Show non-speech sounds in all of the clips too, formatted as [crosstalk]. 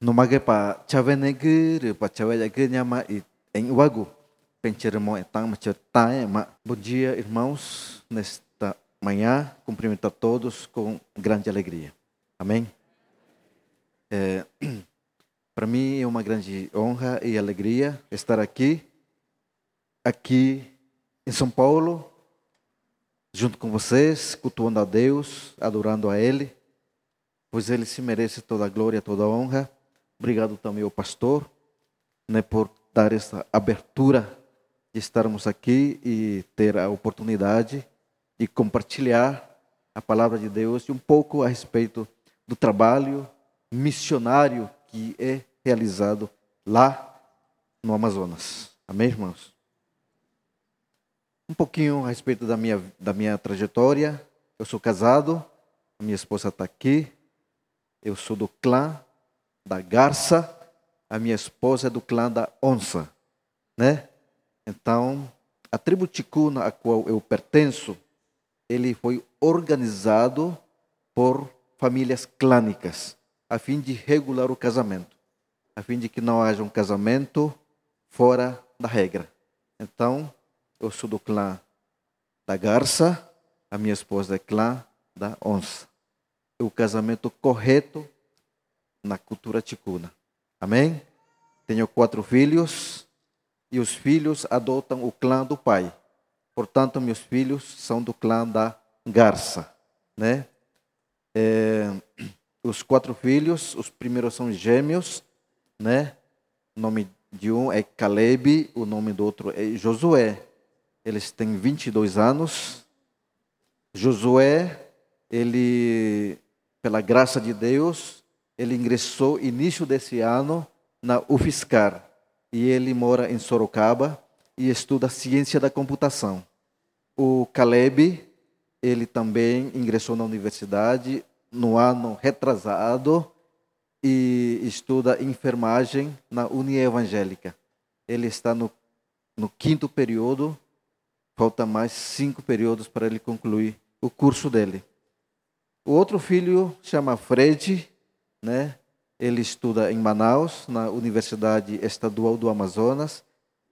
no mage pa chave negir pa chave negir nyama em wago pencermo etang macertai ma bom dia irmãos nesta manhã cumprimento a todos com grande alegria amém é, para mim é uma grande honra e alegria estar aqui aqui em São Paulo junto com vocês cultuando a Deus adorando a Ele pois Ele se merece toda a glória toda a honra Obrigado também ao pastor né, por dar essa abertura de estarmos aqui e ter a oportunidade de compartilhar a palavra de Deus e um pouco a respeito do trabalho missionário que é realizado lá no Amazonas. Amém, irmãos? Um pouquinho a respeito da minha, da minha trajetória. Eu sou casado, minha esposa está aqui. Eu sou do clã da garça, a minha esposa é do clã da onça, né? Então, a tribo ticuna a qual eu pertenço, ele foi organizado por famílias clânicas, a fim de regular o casamento, a fim de que não haja um casamento fora da regra. Então, eu sou do clã da garça, a minha esposa é clã da onça. O casamento correto na cultura ticuna. Amém? Tenho quatro filhos e os filhos adotam o clã do pai. Portanto, meus filhos são do clã da garça, né? É, os quatro filhos, os primeiros são gêmeos, né? O nome de um é Caleb, o nome do outro é Josué. Eles têm 22 anos. Josué, ele, pela graça de Deus, ele ingressou início desse ano na UFSCar e ele mora em Sorocaba e estuda ciência da computação. O Caleb, ele também ingressou na universidade no ano retrasado e estuda enfermagem na Unia Evangélica. Ele está no, no quinto período, falta mais cinco períodos para ele concluir o curso dele. O outro filho chama Fred, né? Ele estuda em Manaus, na Universidade Estadual do Amazonas,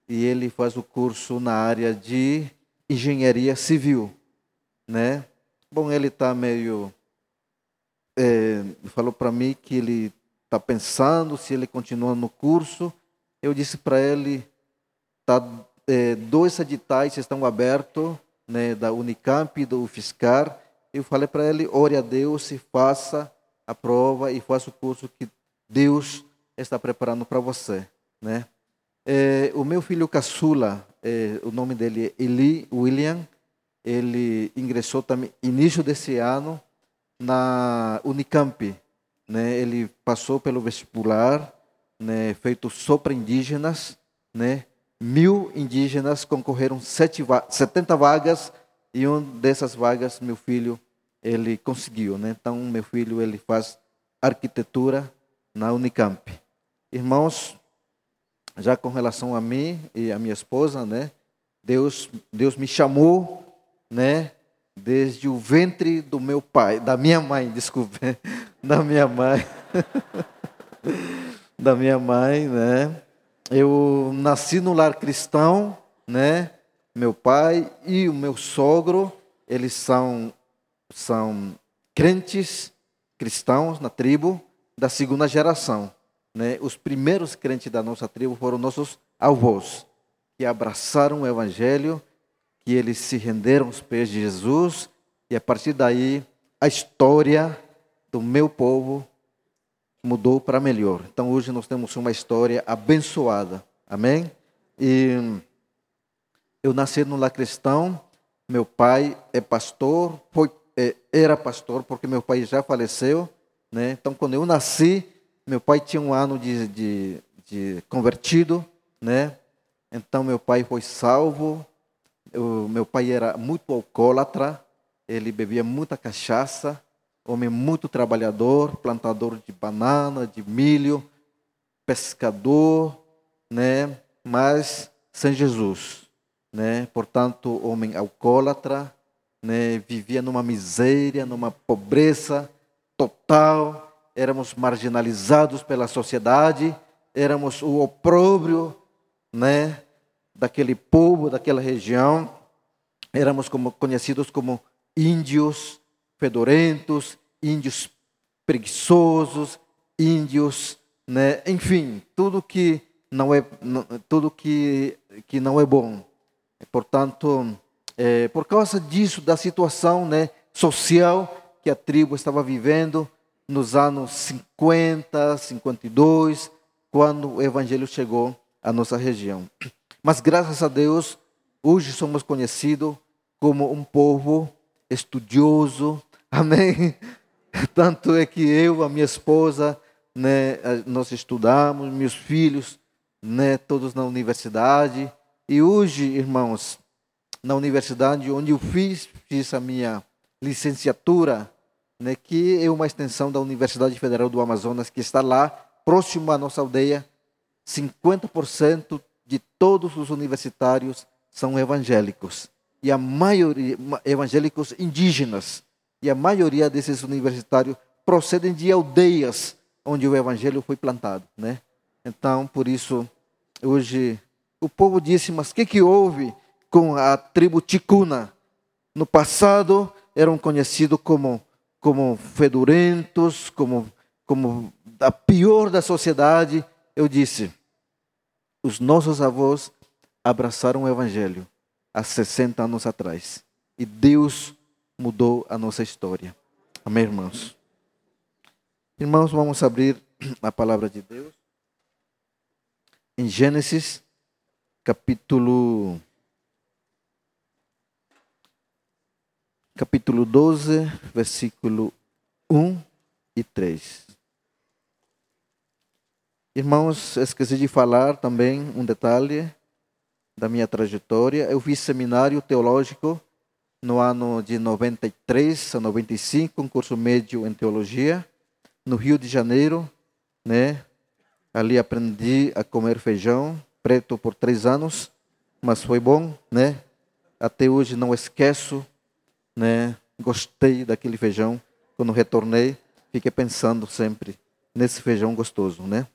e ele faz o curso na área de engenharia civil, né? Bom, ele está meio é, falou para mim que ele está pensando se ele continua no curso. Eu disse para ele, tá, é, dois editais estão abertos, né, da Unicamp e do UFSCar. Eu falei para ele, ore a Deus e faça a prova e faça o curso que Deus está preparando para você, né? É, o meu filho caçula, é, o nome dele é Eli William, ele ingressou também início desse ano na Unicamp, né? Ele passou pelo vestibular, né? Feito só para indígenas, né? Mil indígenas concorreram sete, 70 vagas e uma dessas vagas meu filho ele conseguiu, né? Então, meu filho ele faz arquitetura na Unicamp. Irmãos, já com relação a mim e a minha esposa, né? Deus, Deus me chamou, né? Desde o ventre do meu pai, da minha mãe, [laughs] desculpe, da minha mãe, [laughs] da minha mãe, né? Eu nasci no lar cristão, né? Meu pai e o meu sogro, eles são são crentes cristãos na tribo da segunda geração. Né? Os primeiros crentes da nossa tribo foram nossos avós, que abraçaram o evangelho, que eles se renderam aos pés de Jesus, e a partir daí a história do meu povo mudou para melhor. Então hoje nós temos uma história abençoada. Amém? E eu nasci no lar cristão, meu pai é pastor, foi era pastor, porque meu pai já faleceu. Né? Então, quando eu nasci, meu pai tinha um ano de, de, de convertido. Né? Então, meu pai foi salvo. Meu pai era muito alcoólatra, ele bebia muita cachaça, homem muito trabalhador, plantador de banana, de milho, pescador, né? mas sem Jesus. Né? Portanto, homem alcoólatra, né, vivia numa miséria, numa pobreza total, éramos marginalizados pela sociedade, éramos o opróbrio, né, daquele povo, daquela região. Éramos como, conhecidos como índios fedorentos, índios preguiçosos, índios, né, enfim, tudo que não é tudo que que não é bom. Portanto, é, por causa disso, da situação né, social que a tribo estava vivendo nos anos 50, 52, quando o evangelho chegou à nossa região. Mas graças a Deus, hoje somos conhecidos como um povo estudioso, [laughs] amém? Tanto é que eu, a minha esposa, né, nós estudamos, meus filhos, né, todos na universidade. E hoje, irmãos, na universidade onde eu fiz, fiz a minha licenciatura, né, que é uma extensão da Universidade Federal do Amazonas, que está lá, próximo à nossa aldeia. 50% de todos os universitários são evangélicos. E a maioria, evangélicos indígenas. E a maioria desses universitários procedem de aldeias onde o evangelho foi plantado. Né? Então, por isso, hoje, o povo disse, mas o que, que houve com a tribo Ticuna? No passado, eram conhecidos como como fedorentos, como, como a pior da sociedade. Eu disse: os nossos avós abraçaram o Evangelho há 60 anos atrás. E Deus mudou a nossa história. Amém, irmãos? Irmãos, vamos abrir a palavra de Deus em Gênesis, capítulo capítulo 12, versículo 1 e 3. Irmãos, esqueci de falar também um detalhe da minha trajetória. Eu fiz seminário teológico no ano de 93 a 95, um curso médio em teologia, no Rio de Janeiro, né? Ali aprendi a comer feijão preto por três anos, mas foi bom, né? Até hoje não esqueço né? Gostei daquele feijão. Quando retornei, fiquei pensando sempre nesse feijão gostoso, né?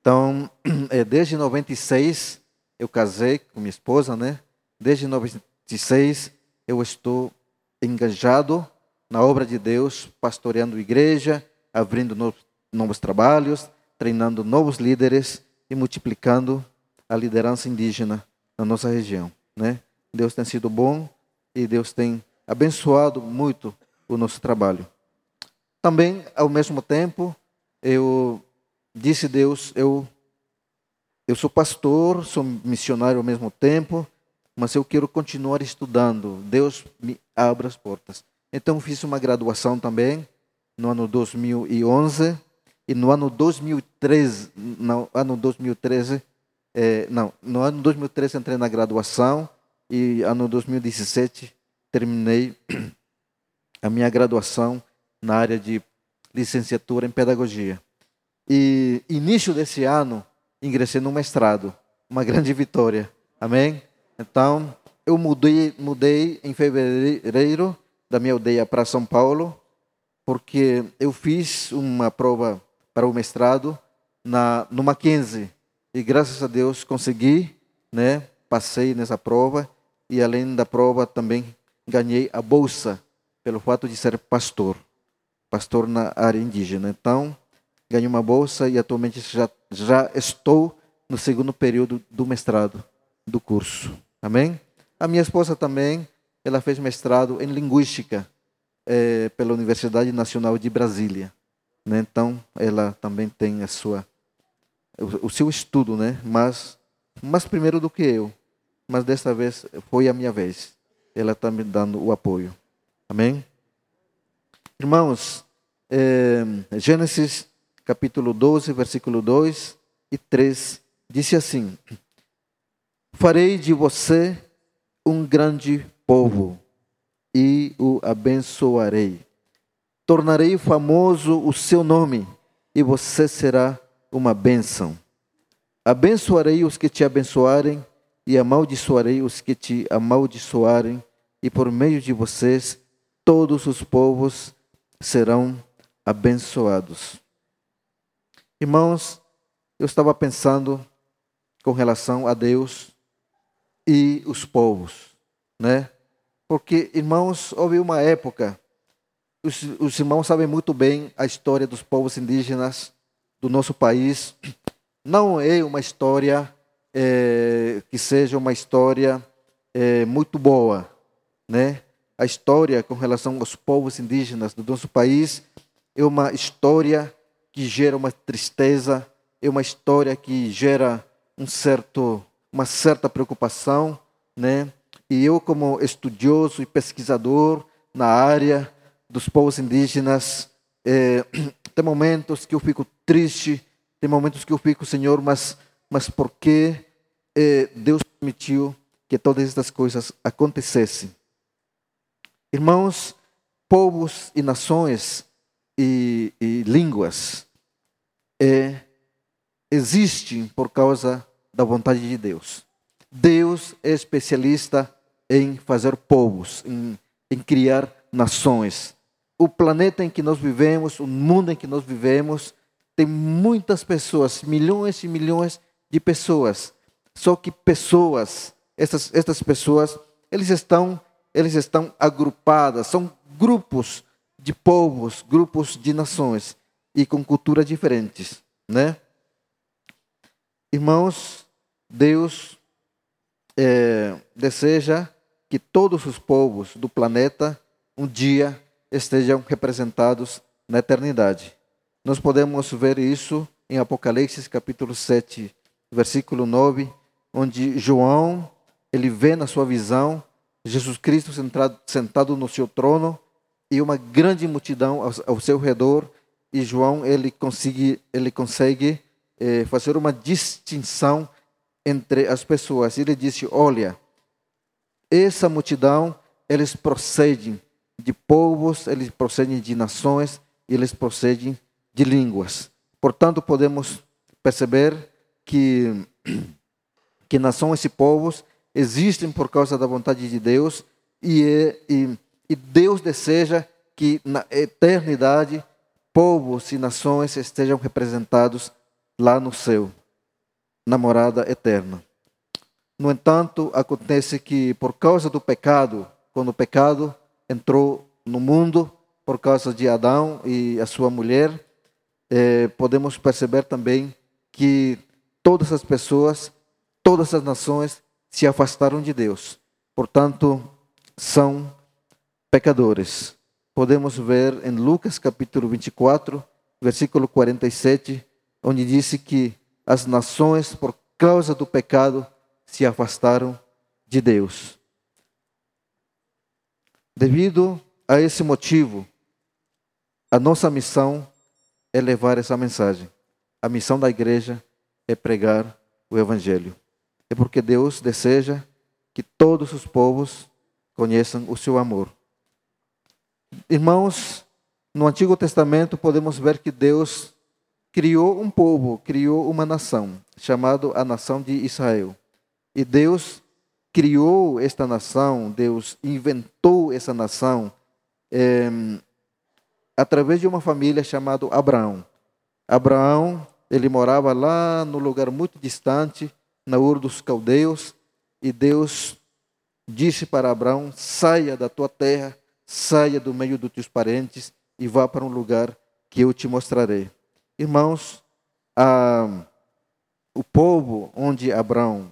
Então, [clears throat] é, desde 96 eu casei com minha esposa, né? Desde 96 eu estou engajado na obra de Deus, pastoreando igreja, abrindo novos, novos trabalhos, treinando novos líderes e multiplicando a liderança indígena na nossa região, né? Deus tem sido bom e Deus tem abençoado muito o nosso trabalho. Também, ao mesmo tempo, eu disse a Deus, eu eu sou pastor, sou missionário ao mesmo tempo, mas eu quero continuar estudando. Deus me abre as portas. Então fiz uma graduação também no ano 2011 e no ano 2013, no ano 2013, é, não, no ano 2013 entrei na graduação e ano 2017 terminei [clears throat] a minha graduação na área de licenciatura em pedagogia. E início desse ano ingressei no mestrado, uma grande vitória. Amém? Então, eu mudei, mudei em fevereiro da minha aldeia para São Paulo, porque eu fiz uma prova para o mestrado na no Mackenzie e graças a Deus consegui, né? Passei nessa prova e além da prova também ganhei a bolsa pelo fato de ser pastor, pastor na área indígena. Então, ganhei uma bolsa e atualmente já, já estou no segundo período do mestrado do curso. Amém? A minha esposa também, ela fez mestrado em linguística é, pela Universidade Nacional de Brasília. Né? Então, ela também tem a sua o, o seu estudo, né? Mas, mas primeiro do que eu mas desta vez foi a minha vez. Ela está me dando o apoio. Amém? Irmãos, é, Gênesis capítulo 12, versículo 2 e 3, disse assim: Farei de você um grande povo e o abençoarei. Tornarei famoso o seu nome e você será uma bênção. Abençoarei os que te abençoarem e amaldiçoarei os que te amaldiçoarem, e por meio de vocês todos os povos serão abençoados. Irmãos, eu estava pensando com relação a Deus e os povos, né? Porque, irmãos, houve uma época, os, os irmãos sabem muito bem a história dos povos indígenas do nosso país. Não é uma história é, que seja uma história é, muito boa, né? A história com relação aos povos indígenas do nosso país é uma história que gera uma tristeza, é uma história que gera um certo, uma certa preocupação, né? E eu, como estudioso e pesquisador na área dos povos indígenas, é, [clears throat] tem momentos que eu fico triste, tem momentos que eu fico, Senhor, mas, mas por que é, Deus permitiu que todas estas coisas acontecessem? Irmãos, povos e nações e, e línguas é, existem por causa da vontade de Deus. Deus é especialista em fazer povos, em, em criar nações. O planeta em que nós vivemos, o mundo em que nós vivemos, tem muitas pessoas, milhões e milhões de pessoas. Só que pessoas, essas, essas pessoas, eles estão, eles estão agrupadas, são grupos de povos, grupos de nações e com culturas diferentes, né? Irmãos, Deus é, deseja que todos os povos do planeta um dia estejam representados na eternidade. Nós podemos ver isso em Apocalipse capítulo 7, versículo 9, onde João, ele vê na sua visão Jesus Cristo sentado, sentado no seu trono e uma grande multidão ao, ao seu redor e João ele consegue ele consegue eh, fazer uma distinção entre as pessoas. Ele disse: Olha, essa multidão, eles procedem de povos, eles procedem de nações, eles procedem de línguas. Portanto, podemos perceber que, que nações e povos existem por causa da vontade de Deus e, e, e Deus deseja que na eternidade povos e nações estejam representados lá no céu, na morada eterna. No entanto, acontece que por causa do pecado, quando o pecado entrou no mundo, por causa de Adão e a sua mulher, eh, podemos perceber também que todas as pessoas, todas as nações se afastaram de Deus. Portanto, são pecadores. Podemos ver em Lucas capítulo 24, versículo 47, onde disse que as nações, por causa do pecado, se afastaram de Deus. Devido a esse motivo, a nossa missão é levar essa mensagem. A missão da igreja é pregar o Evangelho. É porque Deus deseja que todos os povos conheçam o seu amor. Irmãos, no Antigo Testamento podemos ver que Deus criou um povo, criou uma nação, chamado a nação de Israel. E Deus criou esta nação, Deus inventou essa nação é, através de uma família chamada Abraão. Abraão, ele morava lá no lugar muito distante, na Ur dos Caldeus, e Deus disse para Abraão: saia da tua terra, saia do meio dos teus parentes e vá para um lugar que eu te mostrarei. Irmãos, o povo onde Abraão,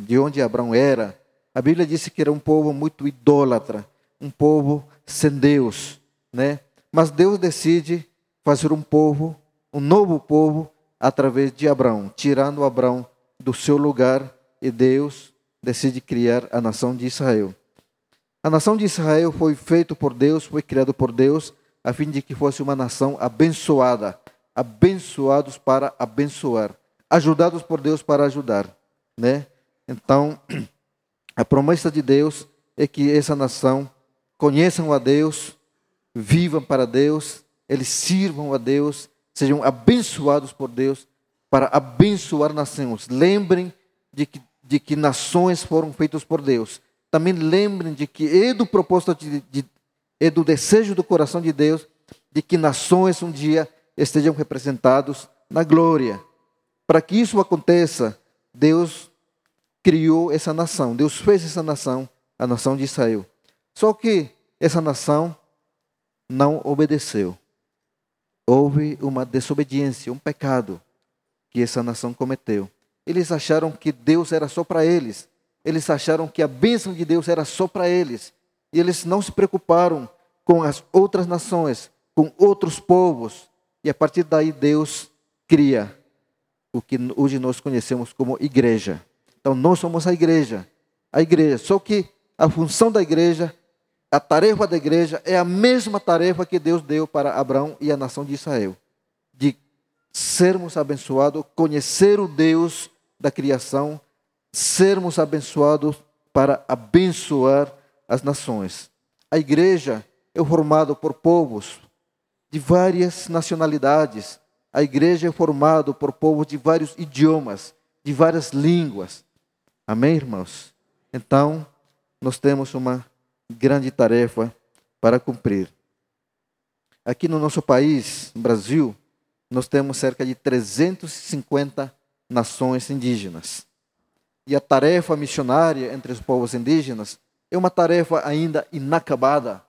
de onde Abraão era, a Bíblia disse que era um povo muito idólatra, um povo sem Deus, né? Mas Deus decide fazer um povo, um novo povo, através de Abraão, tirando Abraão do seu lugar, e Deus decide criar a nação de Israel. A nação de Israel foi feita por Deus, foi criada por Deus, a fim de que fosse uma nação abençoada, abençoados para abençoar, ajudados por Deus para ajudar, né? Então, [clears throat] a promessa de Deus é que essa nação conheçam a Deus, vivam para Deus, eles sirvam a Deus, sejam abençoados por Deus para abençoar nações. Lembrem de que, de que nações foram feitas por Deus. Também lembrem de que é do propósito de, de é do desejo do coração de Deus de que nações um dia estejam representados na glória. Para que isso aconteça, Deus criou essa nação, Deus fez essa nação, a nação de Israel. Só que essa nação não obedeceu. Houve uma desobediência, um pecado que essa nação cometeu. Eles acharam que Deus era só para eles. Eles acharam que a bênção de Deus era só para eles. E eles não se preocuparam com as outras nações, com outros povos. E a partir daí Deus cria o que hoje nós conhecemos como igreja. Então nós somos a igreja. A igreja. Só que a função da igreja, a tarefa da igreja é a mesma tarefa que Deus deu para Abraão e a nação de Israel. Sermos abençoados, conhecer o Deus da criação, sermos abençoados para abençoar as nações. A igreja é formada por povos de várias nacionalidades. A igreja é formada por povos de vários idiomas, de várias línguas. Amém, irmãos? Então, nós temos uma grande tarefa para cumprir. Aqui no nosso país, no Brasil, nós temos cerca de 350 nações indígenas. E a tarefa missionária entre os povos indígenas é uma tarefa ainda inacabada.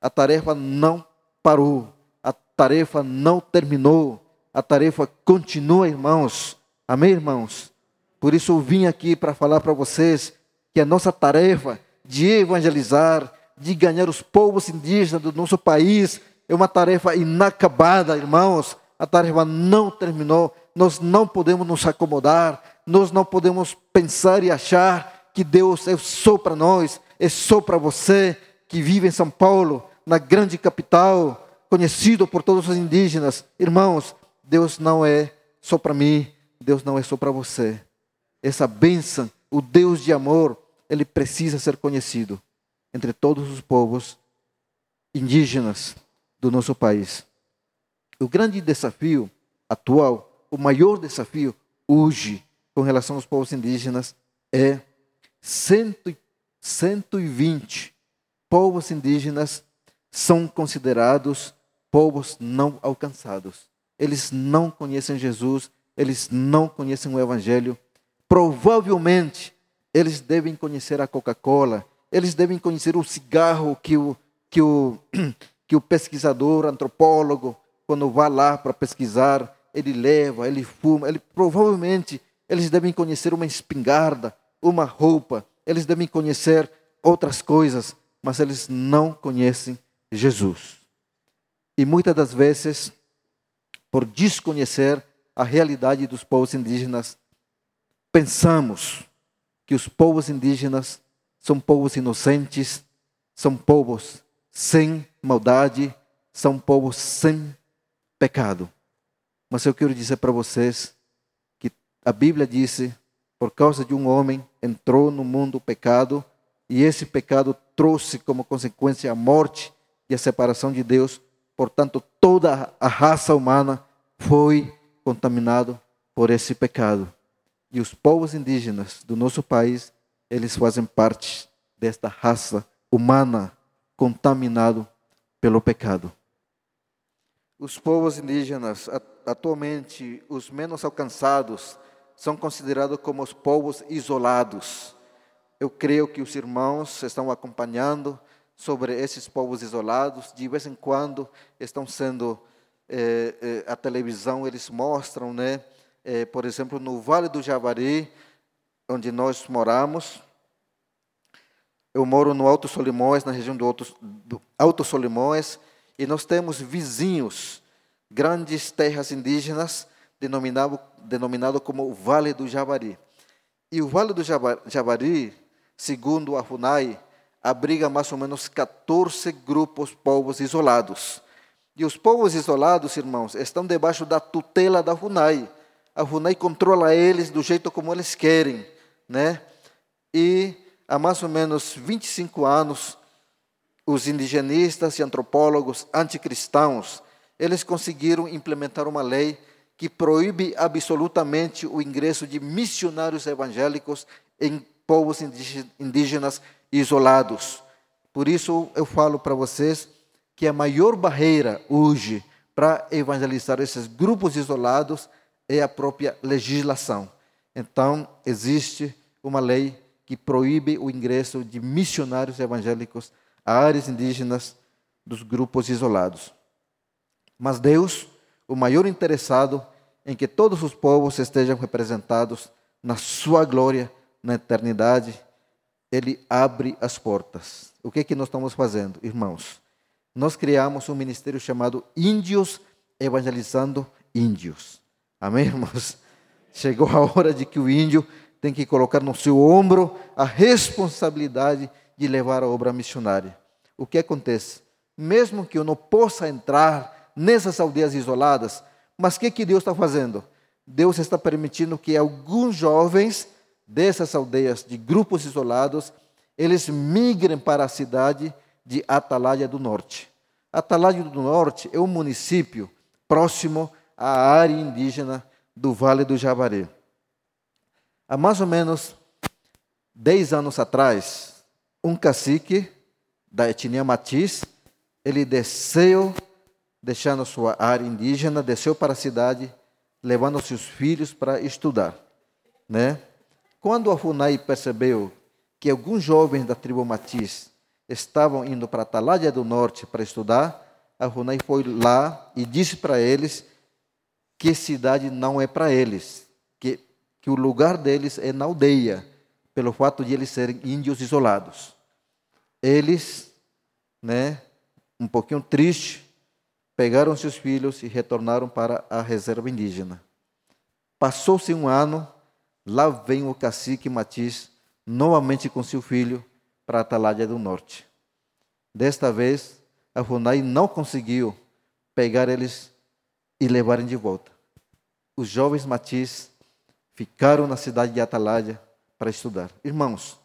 A tarefa não parou, a tarefa não terminou, a tarefa continua, irmãos. Amém, irmãos? Por isso eu vim aqui para falar para vocês que a nossa tarefa de evangelizar, de ganhar os povos indígenas do nosso país, é uma tarefa inacabada, irmãos. A tarefa não terminou. Nós não podemos nos acomodar, nós não podemos pensar e achar que Deus é só para nós, é só para você que vive em São Paulo, na grande capital, conhecido por todos os indígenas. Irmãos, Deus não é só para mim, Deus não é só para você. Essa bênção, o Deus de amor, ele precisa ser conhecido entre todos os povos indígenas do nosso país. O grande desafio atual o maior desafio hoje com relação aos povos indígenas é 120 povos indígenas são considerados povos não alcançados. Eles não conhecem Jesus, eles não conhecem o Evangelho. Provavelmente eles devem conhecer a Coca-Cola, eles devem conhecer o cigarro que o, que o, [clears throat] que o pesquisador, antropólogo, quando vai lá para pesquisar, ele leva, ele fuma, ele provavelmente eles devem conhecer uma espingarda, uma roupa, eles devem conhecer outras coisas, mas eles não conhecem Jesus. E muitas das vezes, por desconhecer a realidade dos povos indígenas, pensamos que os povos indígenas são povos inocentes, são povos sem maldade, são povos sem pecado. Mas eu quero dizer para vocês que a Bíblia disse: por causa de um homem entrou no mundo o pecado, e esse pecado trouxe como consequência a morte e a separação de Deus. Portanto, toda a raça humana foi contaminada por esse pecado. E os povos indígenas do nosso país, eles fazem parte desta raça humana contaminado pelo pecado. Os povos indígenas, atualmente os menos alcançados, são considerados como os povos isolados. Eu creio que os irmãos estão acompanhando sobre esses povos isolados. De vez em quando estão sendo eh, eh, a televisão eles mostram, né? Eh, por exemplo, no Vale do Javari, onde nós moramos. Eu moro no Alto Solimões, na região do Alto, do Alto Solimões e nós temos vizinhos, grandes terras indígenas, denominado, denominado como Vale do Javari. E o Vale do Javari, segundo a FUNAI, abriga mais ou menos 14 grupos, povos isolados. E os povos isolados, irmãos, estão debaixo da tutela da FUNAI. A FUNAI controla eles do jeito como eles querem, né? E há mais ou menos 25 anos, os indigenistas e antropólogos anticristãos, eles conseguiram implementar uma lei que proíbe absolutamente o ingresso de missionários evangélicos em povos indígenas isolados. Por isso eu falo para vocês que a maior barreira hoje para evangelizar esses grupos isolados é a própria legislação. Então, existe uma lei que proíbe o ingresso de missionários evangélicos áreas indígenas dos grupos isolados. Mas Deus, o maior interessado em que todos os povos estejam representados na sua glória na eternidade, ele abre as portas. O que é que nós estamos fazendo, irmãos? Nós criamos um ministério chamado Índios Evangelizando Índios. Amém, irmãos? Chegou a hora de que o índio tem que colocar no seu ombro a responsabilidade de levar a obra missionária. O que acontece? Mesmo que eu não possa entrar nessas aldeias isoladas, mas o que, que Deus está fazendo? Deus está permitindo que alguns jovens dessas aldeias, de grupos isolados, eles migrem para a cidade de Atalaia do Norte. Atalaia do Norte é um município próximo à área indígena do Vale do Javari. Há mais ou menos 10 anos atrás, um cacique da etnia Matiz, ele desceu, deixando sua área indígena, desceu para a cidade, levando seus filhos para estudar, né? Quando a FUNAI percebeu que alguns jovens da tribo Matiz estavam indo para a Atalaia do Norte para estudar, a FUNAI foi lá e disse para eles que cidade não é para eles, que, que o lugar deles é na aldeia, pelo fato de eles serem índios isolados. Eles, né, um pouquinho tristes, pegaram seus filhos e retornaram para a reserva indígena. Passou-se um ano, Lá vem o cacique Matiz, novamente com seu filho, para a Atalaia do Norte. Desta vez, a FUNAI não conseguiu pegar eles e levarem de volta. Os jovens Matiz ficaram na cidade de Atalaia para estudar. Irmãos,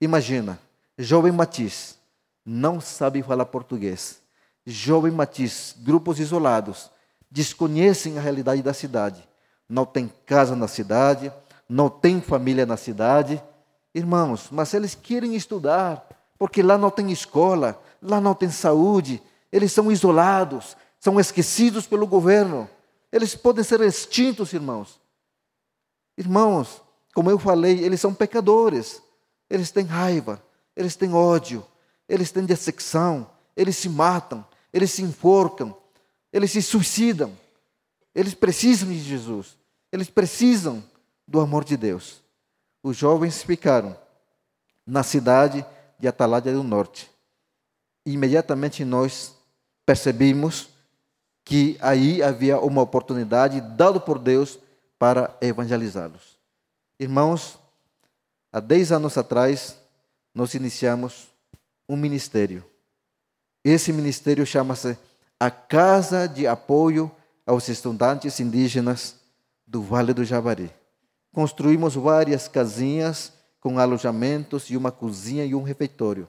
imagina, jovem Matiz não sabe falar português. Jovem Matiz, grupos isolados, desconhecem a realidade da cidade. Não tem casa na cidade, não tem família na cidade. Irmãos, mas eles querem estudar, porque lá não tem escola, lá não tem saúde, eles são isolados, são esquecidos pelo governo. Eles podem ser extintos, irmãos. Irmãos, como eu falei, eles são pecadores. Eles têm raiva, eles têm ódio, eles têm dissecção, eles se matam, eles se enforcam, eles se suicidam. Eles precisam de Jesus. Eles precisam do amor de Deus. Os jovens ficaram na cidade de Atalaia do Norte. Imediatamente nós percebemos que aí havia uma oportunidade dada por Deus para evangelizá-los. Irmãos, há 10 anos atrás, nós iniciamos um ministério. Esse ministério chama-se a Casa de Apoio aos Estudantes Indígenas do Vale do Javari. Construímos várias casinhas com alojamentos e uma cozinha e um refeitório.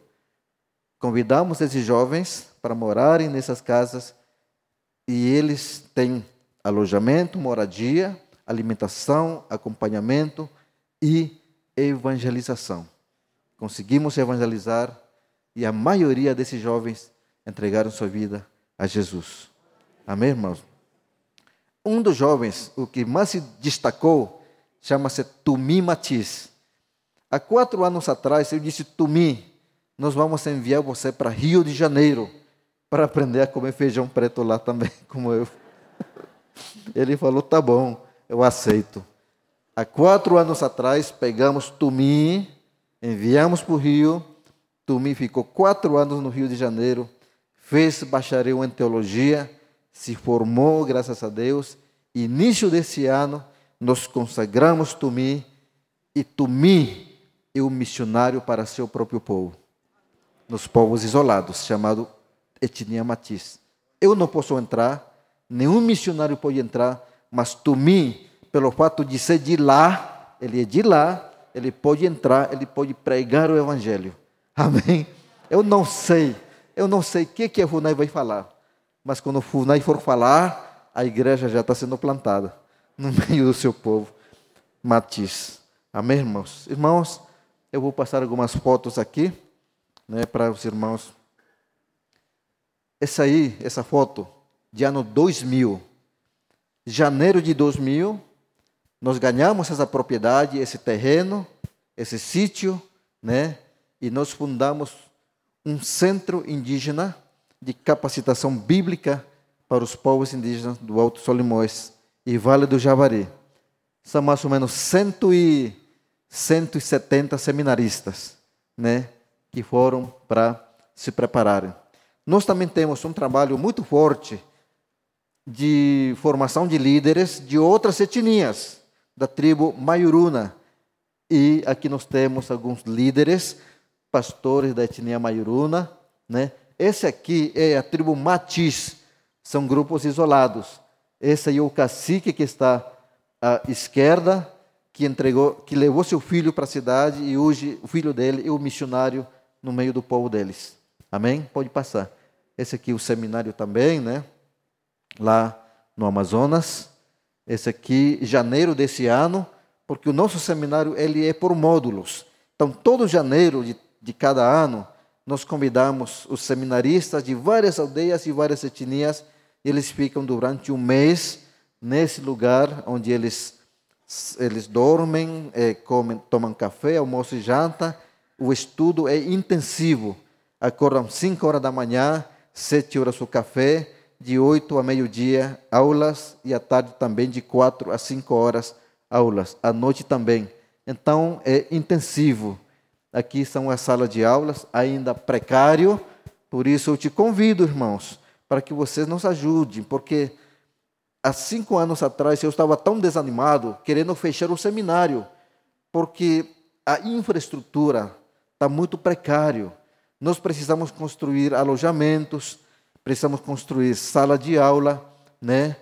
Convidamos esses jovens para morarem nessas casas e eles têm alojamento, moradia, alimentação, acompanhamento e evangelização. Conseguimos evangelizar e a maioria desses jovens entregaram sua vida a Jesus. Amém, irmãos? Um dos jovens, o que mais se destacou, chama-se Tumi Matiz. Há quatro anos atrás eu disse, Tumi, nós vamos enviar você para Rio de Janeiro para aprender a comer feijão preto lá também, [laughs] como eu. Ele falou, tá bom, eu aceito. Há quatro anos atrás pegamos Tumi, enviamos para o Rio. Tumi ficou quatro anos no Rio de Janeiro, fez bacharel em teologia, se formou, graças a Deus. Início desse ano, nós consagramos Tumi e Tumi é o missionário para seu próprio povo, nos povos isolados, chamado etnia matiz. Eu não posso entrar, nenhum missionário pode entrar, mas Tumi, pelo fato de ser de lá, ele é de lá, ele pode entrar, ele pode pregar o evangelho. Amém? Eu não sei, eu não sei o que, que a FUNAI vai falar, mas quando a FUNAI for falar, a igreja já está sendo plantada no [laughs] meio do seu povo. Matiz. Amém, irmãos? Irmãos, eu vou passar algumas fotos aqui, né, para os irmãos essa aí, essa foto, de ano 2000. Janeiro de 2000, nós ganhamos essa propriedade, esse terreno, esse sítio, né? E nós fundamos um centro indígena de capacitação bíblica para os povos indígenas do Alto Solimões e Vale do Javari. São mais ou menos cento e, 170 seminaristas, né? Que foram para se prepararem. Nós também temos um trabalho muito forte de formação de líderes de outras etnias, da tribo Maiuruna. E aqui nós temos alguns líderes, pastores da etnia Maiuruna. Né? Esse aqui é a tribo Matiz, são grupos isolados. Esse aí é o cacique que está à esquerda, que entregou, que levou seu filho para a cidade e hoje o filho dele é o missionário no meio do povo deles. Amém? Pode passar. Esse aqui é o seminário também, né? Lá no Amazonas. Esse aqui, janeiro desse ano, porque o nosso seminário ele é por módulos. Então, todo janeiro de, de cada ano, nós convidamos os seminaristas de várias aldeias e várias etnias. E eles ficam durante um mês nesse lugar onde eles eles dormem, é, comem, tomam café, almoço e janta. O estudo é intensivo acordam 5 horas da manhã, 7 horas o café, de 8 a meio-dia aulas e à tarde também de 4 a 5 horas aulas, à noite também. Então é intensivo. Aqui são as salas de aulas, ainda precário, por isso eu te convido, irmãos, para que vocês nos ajudem, porque há cinco anos atrás eu estava tão desanimado, querendo fechar o seminário, porque a infraestrutura está muito precário. Nós precisamos construir alojamentos, precisamos construir sala de aula, né?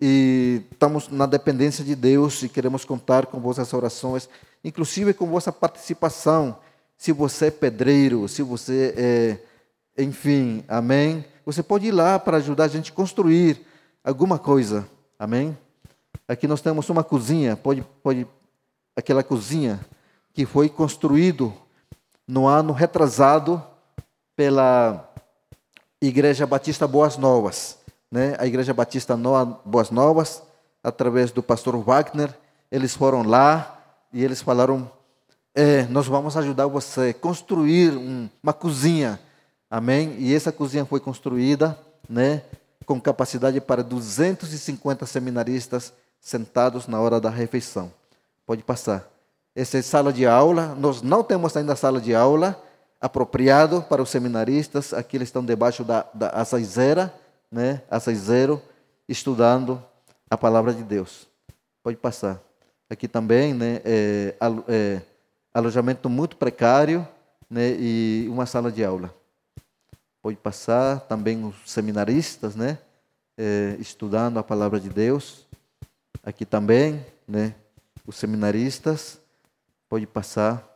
E estamos na dependência de Deus e queremos contar com vossas orações, inclusive com vossa participação. Se você é pedreiro, se você é, enfim, amém. Você pode ir lá para ajudar a gente a construir alguma coisa, amém. Aqui nós temos uma cozinha, pode, pode, aquela cozinha que foi construído no ano retrasado pela Igreja Batista Boas Novas, né? A Igreja Batista Boas Novas, através do pastor Wagner, eles foram lá e eles falaram: é, nós vamos ajudar você a construir um, uma cozinha, amém? E essa cozinha foi construída, né? Com capacidade para 250 seminaristas sentados na hora da refeição. Pode passar. Essa é sala de aula. Nós não temos ainda sala de aula apropriado para os seminaristas. Aqui eles estão debaixo da, da né? Açaizeiro, estudando a palavra de Deus. Pode passar. Aqui também, né? É, é, alojamento muito precário, né? E uma sala de aula. Pode passar também os seminaristas, né? É, estudando a palavra de Deus. Aqui também, né? Os seminaristas. Pode passar.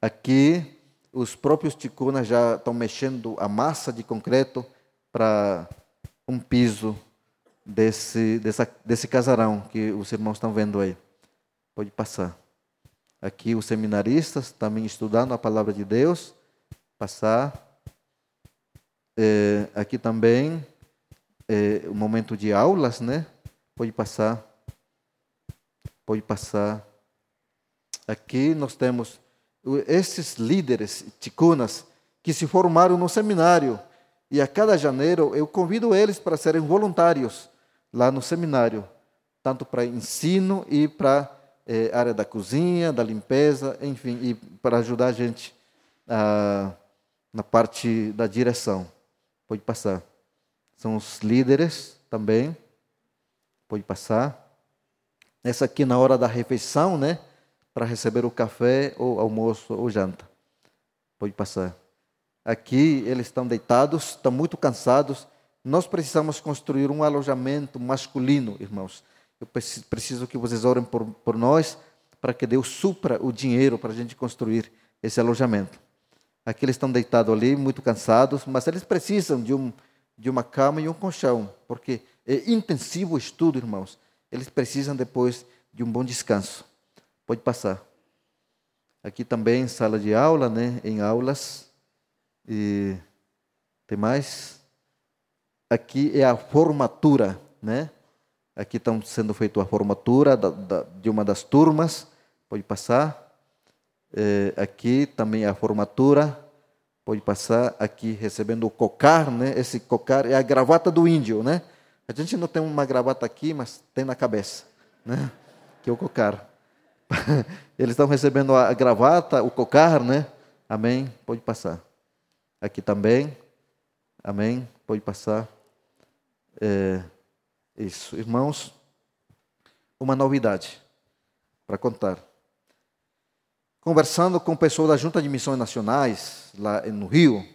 Aqui os próprios ticunas já estão mexendo a massa de concreto para um piso desse, dessa, desse casarão que os irmãos estão vendo aí. Pode passar. Aqui os seminaristas também estudando a palavra de Deus. Passar. É, aqui também é, o momento de aulas, né? Pode passar. Pode passar. Aqui nós temos esses líderes ticunas que se formaram no seminário. E a cada janeiro eu convido eles para serem voluntários lá no seminário, tanto para ensino e para é, área da cozinha, da limpeza, enfim, e para ajudar a gente ah, na parte da direção. Pode passar. São os líderes também. Pode passar. Essa aqui na hora da refeição, né? Para receber o café, ou almoço, ou janta. Pode passar. Aqui eles estão deitados, estão muito cansados. Nós precisamos construir um alojamento masculino, irmãos. Eu preciso que vocês orem por, por nós, para que Deus supra o dinheiro para a gente construir esse alojamento. Aqui eles estão deitados ali, muito cansados, mas eles precisam de, um, de uma cama e um colchão, porque é intensivo o estudo, irmãos. Eles precisam depois de um bom descanso. Pode passar. Aqui também sala de aula, né? Em aulas. E tem mais? aqui é a formatura, né? Aqui está sendo feita a formatura da, da, de uma das turmas. Pode passar. É, aqui também é a formatura. Pode passar. Aqui recebendo o cocar, né? Esse cocar é a gravata do índio, né? A gente não tem uma gravata aqui, mas tem na cabeça, né? Que é o cocar. [laughs] Eles estão recebendo a gravata, o cocar, né? Amém? Pode passar. Aqui também. Amém? Pode passar. É, isso. Irmãos, uma novidade para contar. Conversando com pessoas da Junta de Missões Nacionais, lá no Rio,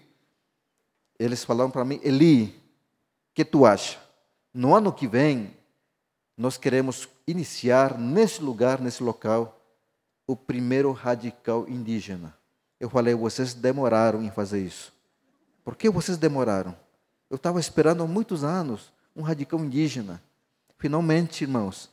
eles falaram para mim, Eli, o que tu acha? No ano que vem, nós queremos iniciar nesse lugar, nesse local, o primeiro radical indígena. Eu falei, vocês demoraram em fazer isso. Por que vocês demoraram? Eu estava esperando há muitos anos um radical indígena. Finalmente, irmãos,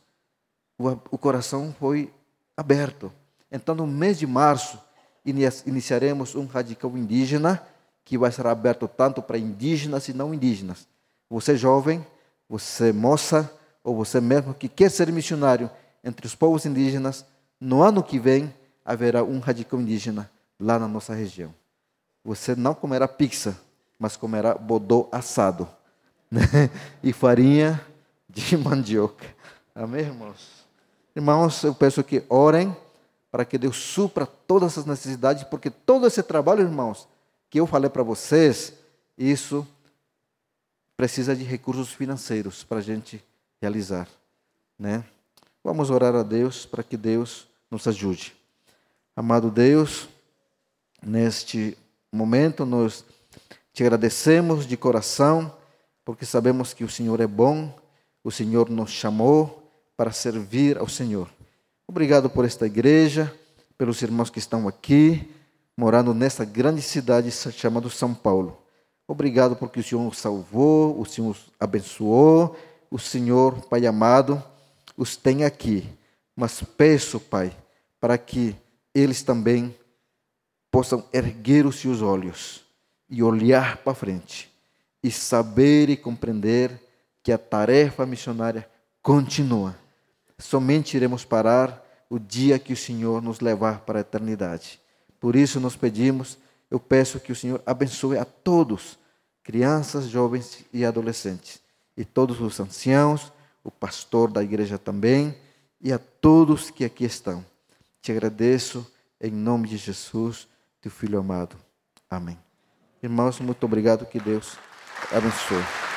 o, coração foi aberto. Então, no mês de março, iniciaremos um radical indígena que vai ser aberto tanto para indígenas e não indígenas. Você jovem, você moça, ou você mesmo que quer ser missionário entre os povos indígenas, no ano que vem haverá um radical indígena lá na nossa região. Você não comerá pizza, mas comerá bodô assado né? e farinha de [laughs] mandioca. Amém, irmãos? Irmãos, eu peço que orem para que Deus supra todas essas necessidades, porque todo esse trabalho, irmãos, que eu falei para vocês, isso precisa de recursos financeiros para a gente realizar, né? Vamos orar a Deus para que Deus nos ajude. Amado Deus, neste momento nós te agradecemos de coração, porque sabemos que o Senhor é bom, o Senhor nos chamou para servir ao Senhor. Obrigado por esta igreja, pelos irmãos que estão aqui, morando nesta grande cidade chamada São Paulo. Obrigado porque o Senhor os salvou, o Senhor os abençoou, o Senhor, Pai amado, os tem aqui. Mas peço, Pai, para que eles também possam erguer os seus olhos e olhar para frente e saber e compreender que a tarefa missionária continua. Somente iremos parar o dia que o Senhor nos levar para a eternidade. Por isso nós pedimos, eu peço que o Senhor abençoe a todos, crianças, jovens e adolescentes, e todos os anciãos, o pastor da igreja também, e a todos que aqui estão. Te agradeço em nome de Jesus teu filho amado. Amém. Irmãos, muito obrigado. Que Deus abençoe.